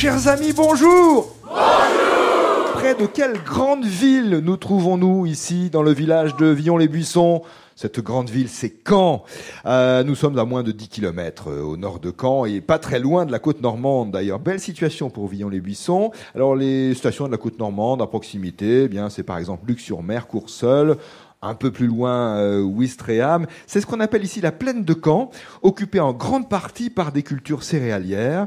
Chers amis, bonjour Bonjour Près de quelle grande ville nous trouvons-nous ici dans le village de Villon-les-Buissons? Cette grande ville, c'est Caen. Euh, nous sommes à moins de 10 km euh, au nord de Caen et pas très loin de la côte normande d'ailleurs. Belle situation pour Villon-les-Buissons. Alors les stations de la côte normande à proximité, eh bien c'est par exemple Luc-sur-Mer, Courseul, un peu plus loin euh, Ouistreham. C'est ce qu'on appelle ici la plaine de Caen, occupée en grande partie par des cultures céréalières.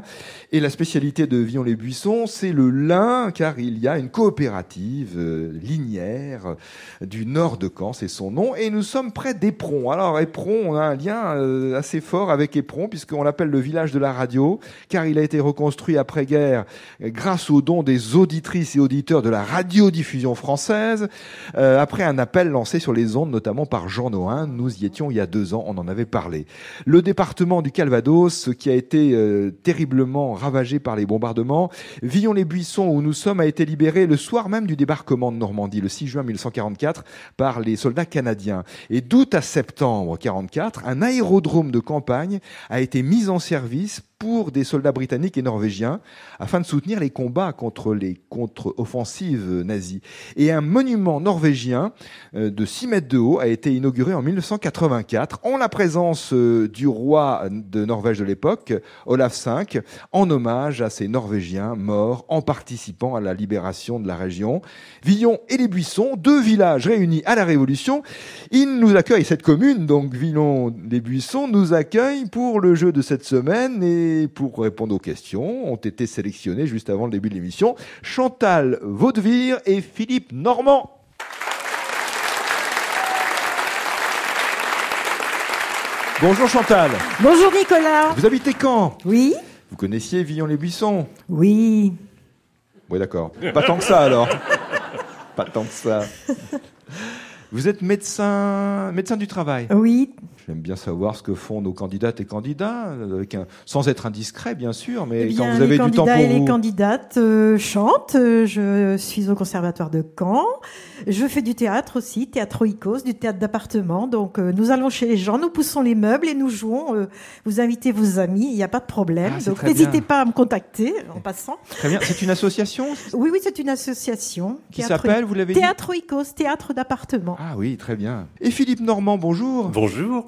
Et la spécialité de Villon-les-Buissons, c'est le lin, car il y a une coopérative euh, linière du nord de Caen, c'est son nom. Et nous sommes près d'Éperon. Alors Éperon, on a un lien euh, assez fort avec Éperon, puisqu'on l'appelle le village de la radio, car il a été reconstruit après-guerre grâce aux dons des auditrices et auditeurs de la radiodiffusion française, euh, après un appel lancé sur les ondes, notamment par Jean Noin. Nous y étions il y a deux ans, on en avait parlé. Le département du Calvados, qui a été euh, terriblement ravagé par les bombardements, Villon-les-Buissons, où nous sommes, a été libéré le soir même du débarquement de Normandie, le 6 juin 1944, par les soldats canadiens. Et d'août à septembre 1944, un aérodrome de campagne a été mis en service pour des soldats britanniques et norvégiens afin de soutenir les combats contre les contre-offensives nazies. Et un monument norvégien euh, de 6 mètres de haut a été inauguré en 1984 en la présence euh, du roi de Norvège de l'époque, Olaf V, en hommage à ces Norvégiens morts en participant à la libération de la région. Villon et les Buissons, deux villages réunis à la Révolution, ils nous accueillent, cette commune, donc Villon-les-Buissons, nous accueille pour le jeu de cette semaine et pour répondre aux questions ont été sélectionnés juste avant le début de l'émission Chantal Vaudevire et Philippe Normand. Bonjour Chantal. Bonjour Nicolas. Vous habitez quand? Oui. Vous connaissiez Villon-les-Buissons? Oui. Oui, d'accord. Pas tant que ça alors. Pas tant que ça. Vous êtes médecin, médecin du travail? Oui. J'aime bien savoir ce que font nos candidates et candidats, avec un, sans être indiscret bien sûr, mais Eh bien, quand vous avez les du temps candidats pour et les vous. candidates euh, chantent. Euh, Je suis au conservatoire de Caen. Je fais du théâtre aussi, théâtre Oikos, du théâtre d'appartement. Donc euh, nous allons chez les gens, nous poussons les meubles et nous jouons. Euh, Vous invitez vos amis, il n'y a pas de problème. Ah, Donc n'hésitez pas à me contacter en passant. Très bien. C'est une association Oui, oui, c'est une association. qui s'appelle, vous l'avez dit? Théâtre Oikos, théâtre d'appartement. Ah oui, très bien. Et Philippe Normand, bonjour. Bonjour,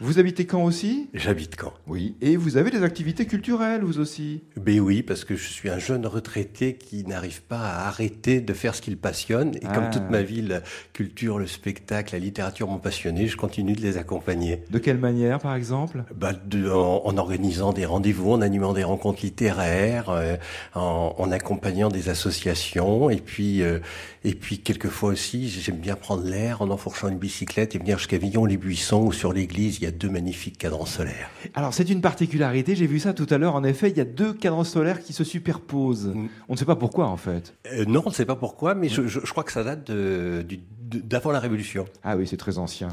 Vous habitez Caen aussi? J'habite Caen. Oui. Et vous avez des activités culturelles, vous aussi? Ben oui, parce que je suis un jeune retraité qui n'arrive pas à arrêter de faire ce qu'il passionne. Et Ah. comme toute ma vie, la culture, le spectacle, la littérature m'ont passionné, je continue de les accompagner. De quelle manière, par exemple? De- en, en organisant des rendez-vous, en animant des rencontres littéraires, euh, en, en accompagnant des associations, et puis, euh, et puis quelquefois aussi, j'aime bien prendre l'air en enfourchant une bicyclette et venir jusqu'à Villon-les-Buissons où sur l'église a deux magnifiques cadrans solaires. Alors, c'est une particularité, j'ai vu ça tout à l'heure, en effet, il y a deux cadrans solaires qui se superposent. Mm. On ne sait pas pourquoi, en fait. Euh, non, on ne sait pas pourquoi, mais je, je- je crois que ça date de- du- d'avant la Révolution. Ah oui, c'est très ancien.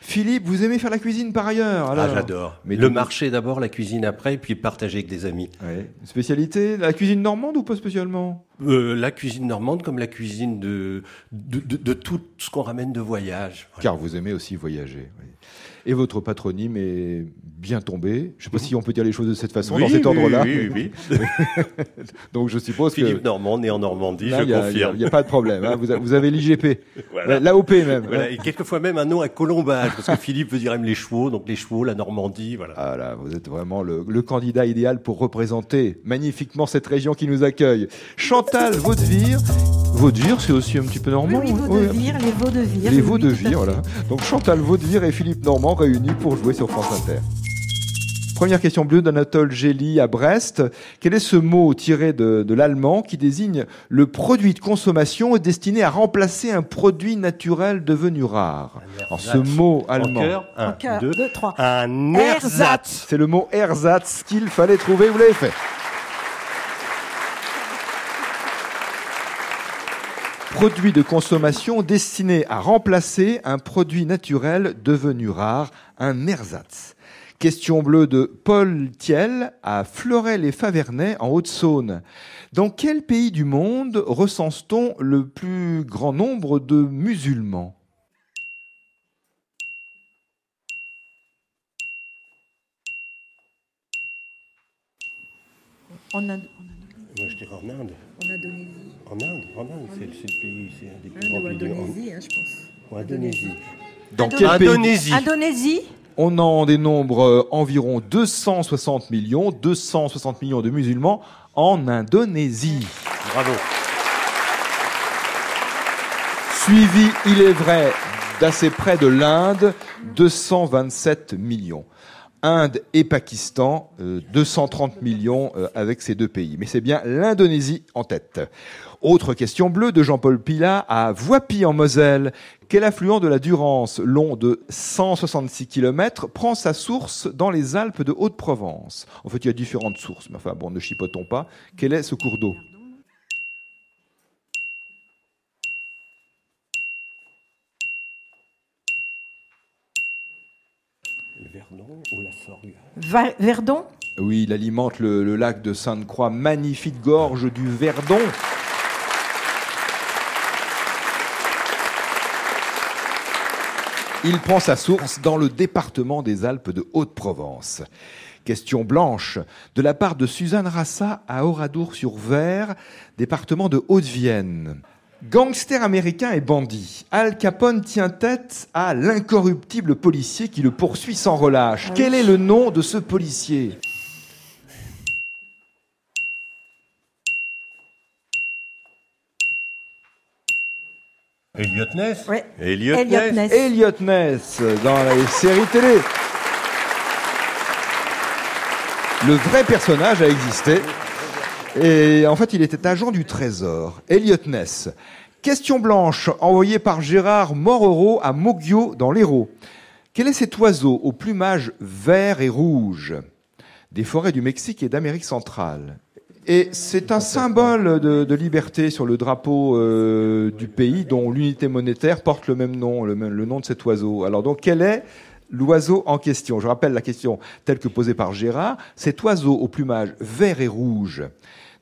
Philippe, vous aimez faire la cuisine par ailleurs alors Ah, j'adore. Mais le marché d'abord, la cuisine après, et puis partager avec des amis. Ouais. Spécialité La cuisine normande ou pas spécialement? Euh, la cuisine normande comme la cuisine de, de, de- de tout ce qu'on ramène de voyage. Voilà. Car vous aimez aussi voyager. oui. Et votre patronyme est bien tombé. Je ne sais pas si on peut dire les choses de cette façon, Oui, dans cet ordre-là. Oui, oui, oui. Donc je suppose Philippe que. Normand, né en Normandie, Là, je a- Il confirme. n'y a, pas de problème. hein. Vous, a- vous avez l'IGP. Voilà. L'AOP même. Voilà, et quelquefois même un nom à colombage, parce que Philippe veut dire aime les chevaux, donc les chevaux, la Normandie, voilà. Ah là, vous êtes vraiment le, le candidat idéal pour représenter magnifiquement cette région qui nous accueille. Chantal Vaudevire. Vaudevire, c'est aussi un petit peu normand. oui, vaudevire, les vaudevires. Les oui, fait. voilà. Donc Chantal Vaudevire et Philippe Normand réunis pour jouer sur France Inter. Première question bleue d'Anatole Gély à Brest. Quel est ce mot tiré de, de l'allemand qui désigne le produit de consommation destiné à remplacer un produit naturel devenu rare? Alors ce mot En allemand, cœur, un, En cœur, deux, deux, trois. un Ersatz. ersatz. c'est le mot ersatz qu'il fallait trouver, vous l'avez fait. Produit de consommation destiné à remplacer un produit naturel devenu rare, un ersatz. Question bleue de Paul Thiel à Fleuret-les-Favernais en Haute-Saône. Dans quel pays du monde recense-t-on le plus grand nombre de musulmans? On a- Oui, Je dirais en Inde. En Indonésie. En Inde, en Inde, c'est le pays, c'est un des plus Inde grands pays du monde. Indonésie, hein, je pense. En Indonésie. Dans quel pays? Indonésie. Indonésie On en dénombre euh, environ 260 millions, 260 millions de musulmans en Indonésie. Bravo. Suivi, il est vrai, d'assez près de l'Inde, 227 millions. Inde et Pakistan, euh, 230 millions euh, avec ces deux pays. Mais c'est bien l'Indonésie en tête. Autre question bleue de Jean-Paul Pilat à Voipy en Moselle. Quel affluent de la Durance, long de 166 km, prend sa source dans les Alpes de Haute-Provence? En fait, il y a différentes sources, mais enfin bon, ne chipotons pas. Quel est ce cours d'eau? Verdon? Oui, il alimente le, le lac de Sainte-Croix, magnifique gorge du Verdon. Il prend sa source dans le département des Alpes de Haute-Provence. Question blanche, de la part de Suzanne Rassa à Oradour-sur-Ver, département de Haute-Vienne. Gangster américain et bandit, Al Capone tient tête à l'incorruptible policier qui le poursuit sans relâche. Quel est le nom de ce policier? Elliot Ness Ouais. Elliot, Elliot Ness. Ness. Elliot Ness dans les séries télé. Le vrai personnage a existé. Et en fait, il était agent du Trésor. Elliot Ness. Question blanche envoyée par Gérard Moreau à Moggio dans l'Hérault. Quel est cet oiseau au plumage vert et rouge des forêts du Mexique et d'Amérique centrale? Et c'est un symbole de, liberté sur le drapeau euh, du pays dont l'unité monétaire porte le même nom, le nom de cet oiseau. Alors donc quel est l'oiseau en question? Je rappelle la question telle que posée par Gérard. Cet oiseau au plumage vert et rouge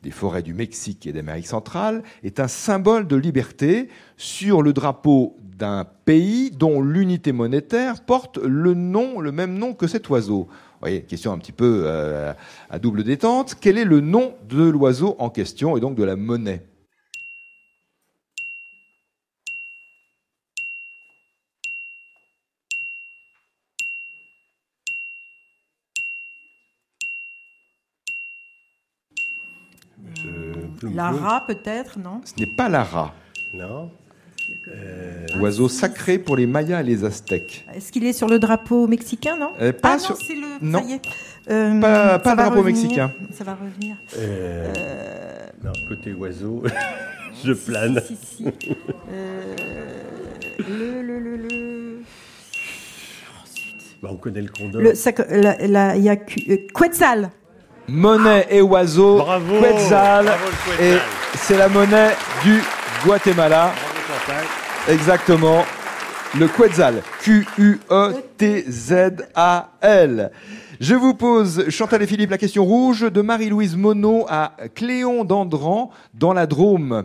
des forêts du Mexique et d'Amérique centrale est un symbole de liberté sur le drapeau d'un pays dont l'unité monétaire porte le nom, le même nom que cet oiseau. Vous voyez, question un petit peu euh, à double détente. Quel est le nom de l'oiseau en question et donc de la monnaie? Je- Lara, peut-être, non Ce n'est pas l'ara, Non. oiseau sacré pour les Mayas et les Aztèques. Est-ce qu'il est sur le drapeau mexicain, non Euh, pas Ah sur- non, c'est le... Non. Ça y est. Euh, Pas- pas ça le va drapeau revenir, mexicain. Ça va revenir. Euh, Non, côté oiseau, je plane. Si, si, si. Euh, le, le, le, le... Bah, on connaît le condor. il y a euh, Quetzal. Monnaie et oiseau, Bravo Quetzal, Bravo, le Quetzal. et c'est la monnaie du Guatemala. Exactement. Le Quetzal. Q-U-E-T-Z-A-L. Je vous pose, Chantal et Philippe, la question rouge de Marie-Louise Monod à Cléon d'Andran, dans la Drôme.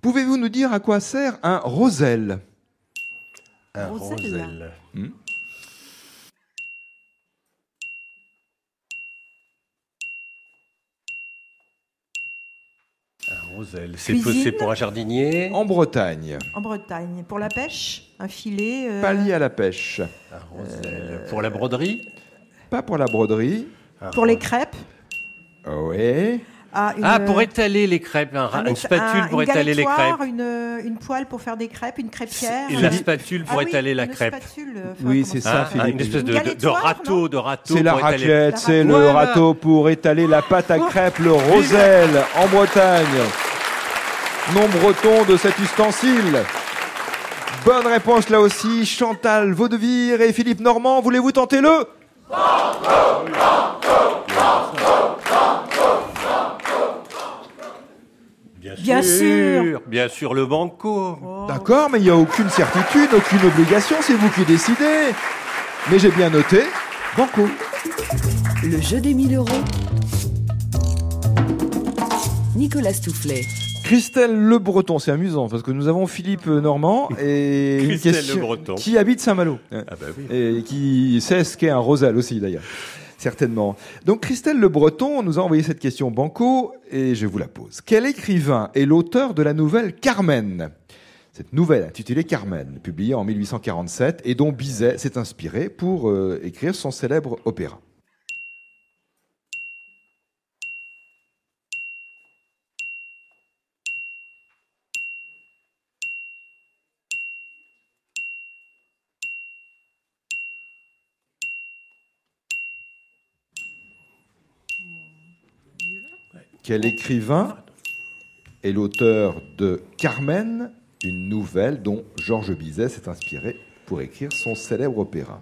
Pouvez-vous nous dire à quoi sert un roselle Un Roselle. roselle. Hmm? Roselle. C'est pour un jardinier. En Bretagne. En Bretagne. Pour la pêche, un filet. euh, Pas lié à la pêche. Roselle. Pour la broderie. Pas pour la broderie. Un Pour les crêpes. Oui. Ah, une, Ah, pour étaler les crêpes. un une spatule un- pour une étaler les crêpes. Une, une poêle pour faire des crêpes, une crêpière. Et la euh, spatule pour ah oui, étaler la crêpe. spatule, euh, Oui, c'est ça Philippe. une espèce de, râteau, de râteau. C'est la raclette, c'est le Voilà. râteau pour étaler la pâte à crêpes, le roselle en Bretagne. Nom breton de cet ustensile? Bonne réponse là aussi, Chantal Vaudevire et Philippe Normand. Voulez-vous tenter le? Bien sûr. Bien sûr, le banco. D'accord, mais il n'y a aucune certitude, aucune obligation, c'est vous qui décidez. Mais j'ai bien noté. Banco. Le jeu des 1000 euros. Nicolas Toufflet. Christelle Le Breton, c'est amusant parce que nous avons Philippe Normand et une Christelle question Le Breton. qui habite Saint-Malo Ah bah oui. et qui sait ce qu'est un roselle aussi d'ailleurs. Certainement. Donc Christelle Le Breton nous a envoyé cette question banco et je vous la pose. Quel écrivain est l'auteur de la nouvelle Carmen? Cette nouvelle intitulée Carmen, publiée en 1847 et dont Bizet s'est inspiré pour euh, écrire son célèbre opéra. Quel écrivain est l'auteur de Carmen, une nouvelle dont Georges Bizet s'est inspiré pour écrire son célèbre opéra?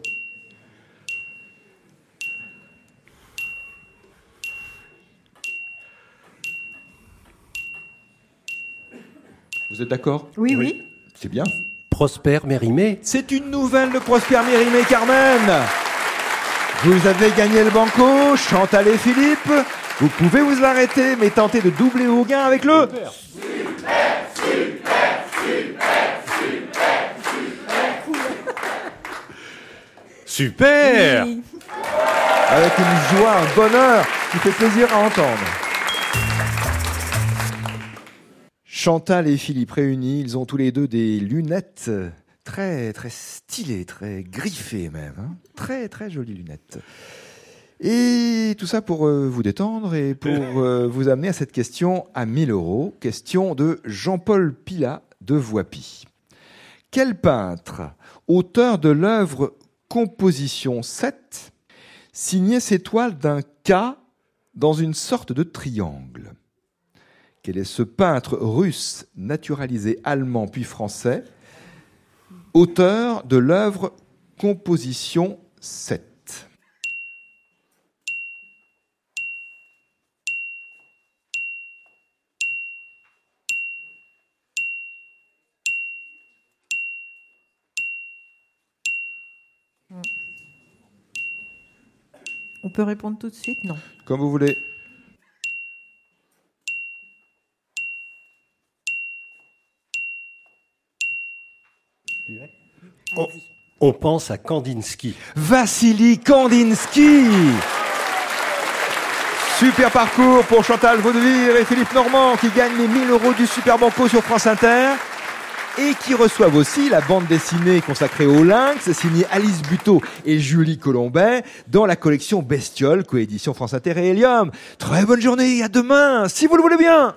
Vous êtes d'accord? Oui, oui. C'est bien. Prosper Mérimée. C'est une nouvelle de Prosper Mérimée Carmen. Vous avez gagné le banco, Chantal et Philippe. Vous pouvez vous arrêter, mais tenter de doubler vos gains avec le. Super Oui. Avec une joie, un bonheur qui fait plaisir à entendre. Chantal et Philippe réunis, ils ont tous les deux des lunettes très très stylées, très griffées même, hein. très très jolies lunettes. Et tout ça pour euh, vous détendre et pour euh, vous amener à cette question à 1000 euros, question de Jean-Paul Pilat de Voipy. Quel peintre, auteur de l'œuvre Composition 7, signait ses toiles d'un K dans une sorte de triangle? Quel est ce peintre russe naturalisé allemand puis français, auteur de l'œuvre Composition 7 On peut répondre tout de suite? Non. Comme vous voulez. On, on pense à Kandinsky. Vassili Kandinsky Super parcours pour Chantal Vaudevire et Philippe Normand qui gagnent les 1000 euros du Super Banco sur France Inter et qui reçoivent aussi la bande dessinée consacrée au lynx, signée Alice Buteau et Julie Colombet, dans la collection Bestiole, coédition France Inter et Helium. Très bonne journée, à demain, si vous le voulez bien